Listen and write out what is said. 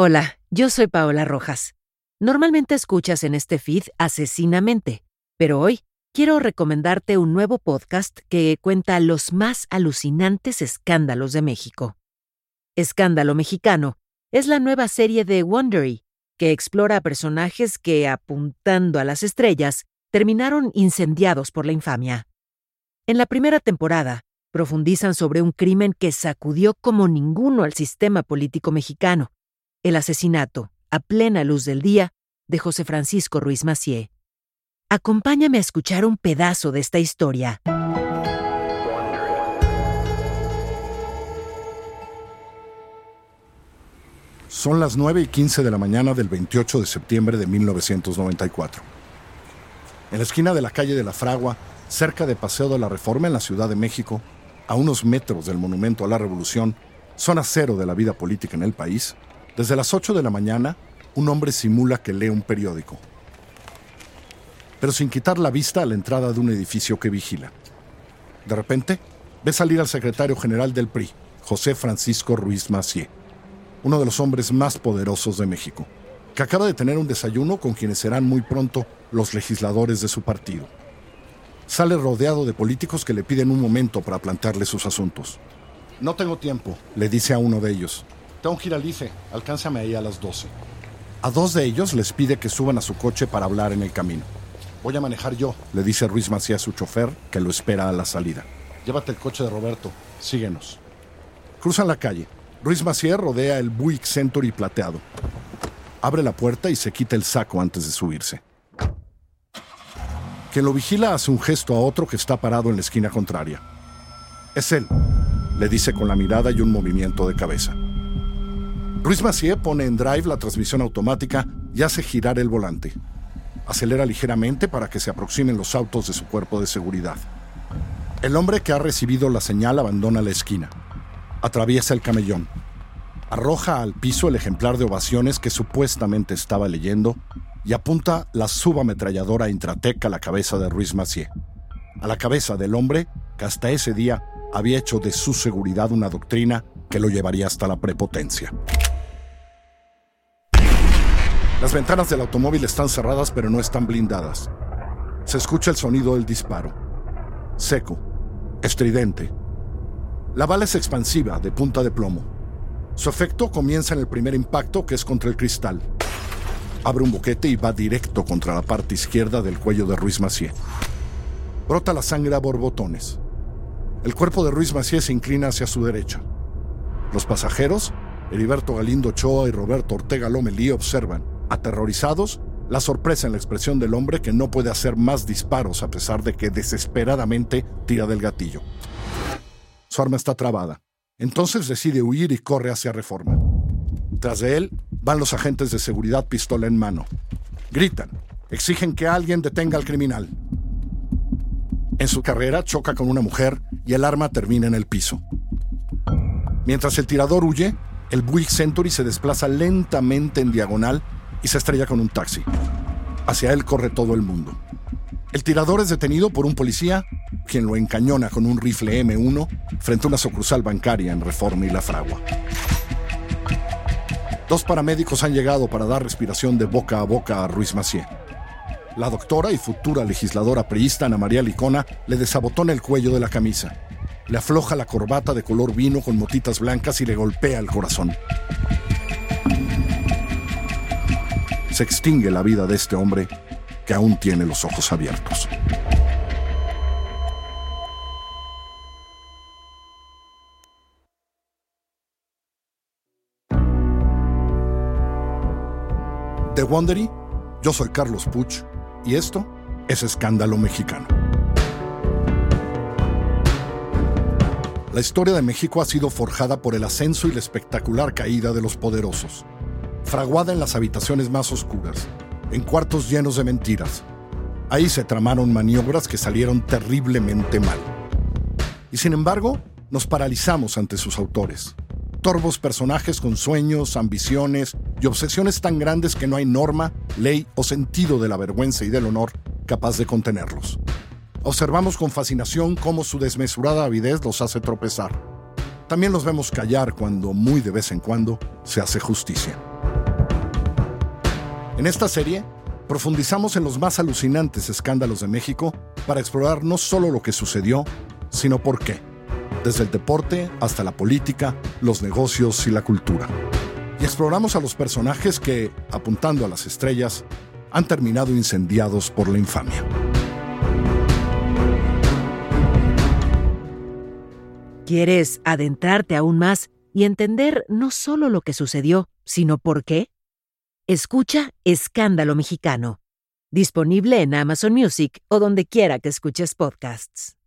Hola, yo soy Paola Rojas. Normalmente escuchas en este feed Asesinamente, pero hoy quiero recomendarte un nuevo podcast que cuenta los más alucinantes escándalos de México. Escándalo Mexicano es la nueva serie de Wondery, que explora a personajes que, apuntando a las estrellas, terminaron incendiados por la infamia. En la primera temporada, profundizan sobre un crimen que sacudió como ninguno al sistema político mexicano el asesinato, a plena luz del día, de José Francisco Ruiz Macié. Acompáñame a escuchar un pedazo de esta historia. Son las 9 y 15 de la mañana del 28 de septiembre de 1994. En la esquina de la calle de la Fragua, cerca de Paseo de la Reforma en la Ciudad de México, a unos metros del Monumento a la Revolución, zona cero de la vida política en el país, desde las 8 de la mañana, un hombre simula que lee un periódico, pero sin quitar la vista a la entrada de un edificio que vigila. De repente, ve salir al secretario general del PRI, José Francisco Ruiz Macié, uno de los hombres más poderosos de México, que acaba de tener un desayuno con quienes serán muy pronto los legisladores de su partido. Sale rodeado de políticos que le piden un momento para plantearle sus asuntos. No tengo tiempo, le dice a uno de ellos. Tengo que ir. Alcánzame ahí a las 12. A dos de ellos les pide que suban a su coche para hablar en el camino. Voy a manejar yo, le dice Ruiz Macías a su chofer, que lo espera a la salida. Llévate el coche de Roberto. Síguenos. Cruzan la calle. Ruiz Macías rodea el Buick Century plateado. Abre la puerta y se quita el saco antes de subirse. Quien lo vigila hace un gesto a otro que está parado en la esquina contraria. Es él, le dice con la mirada y un movimiento de cabeza. Ruiz Macié pone en drive la transmisión automática y hace girar el volante. Acelera ligeramente para que se aproximen los autos de su cuerpo de seguridad. El hombre que ha recibido la señal abandona la esquina. Atraviesa el camellón. Arroja al piso el ejemplar de ovaciones que supuestamente estaba leyendo y apunta la subametralladora Intratec a la cabeza de Ruiz Macié. A la cabeza del hombre que hasta ese día había hecho de su seguridad una doctrina que lo llevaría hasta la prepotencia. Las ventanas del automóvil están cerradas pero no están blindadas. Se escucha el sonido del disparo. Seco, estridente. La bala es expansiva, de punta de plomo. Su efecto comienza en el primer impacto, que es contra el cristal. Abre un boquete y va directo contra la parte izquierda del cuello de Ruiz Macié. Brota la sangre a borbotones. El cuerpo de Ruiz Macié se inclina hacia su derecha. Los pasajeros, Heriberto Galindo Ochoa y Roberto Ortega Lomelí, observan aterrorizados, la sorpresa en la expresión del hombre que no puede hacer más disparos a pesar de que desesperadamente tira del gatillo. Su arma está trabada. Entonces decide huir y corre hacia Reforma. Tras de él van los agentes de seguridad pistola en mano. Gritan, exigen que alguien detenga al criminal. En su carrera choca con una mujer y el arma termina en el piso. Mientras el tirador huye, el Buick Century se desplaza lentamente en diagonal y se estrella con un taxi. Hacia él corre todo el mundo. El tirador es detenido por un policía, quien lo encañona con un rifle M1 frente a una sucursal bancaria en Reforma y La Fragua. Dos paramédicos han llegado para dar respiración de boca a boca a Ruiz Macié. La doctora y futura legisladora priista Ana María Licona le desabotona el cuello de la camisa, le afloja la corbata de color vino con motitas blancas y le golpea el corazón. Se extingue la vida de este hombre que aún tiene los ojos abiertos. De Wondery, yo soy Carlos Puch y esto es Escándalo Mexicano. La historia de México ha sido forjada por el ascenso y la espectacular caída de los poderosos fraguada en las habitaciones más oscuras, en cuartos llenos de mentiras. Ahí se tramaron maniobras que salieron terriblemente mal. Y sin embargo, nos paralizamos ante sus autores. Torvos personajes con sueños, ambiciones y obsesiones tan grandes que no hay norma, ley o sentido de la vergüenza y del honor capaz de contenerlos. Observamos con fascinación cómo su desmesurada avidez los hace tropezar. También los vemos callar cuando, muy de vez en cuando, se hace justicia. En esta serie, profundizamos en los más alucinantes escándalos de México para explorar no solo lo que sucedió, sino por qué, desde el deporte hasta la política, los negocios y la cultura. Y exploramos a los personajes que, apuntando a las estrellas, han terminado incendiados por la infamia. ¿Quieres adentrarte aún más y entender no solo lo que sucedió, sino por qué? Escucha Escándalo Mexicano, disponible en Amazon Music o donde quiera que escuches podcasts.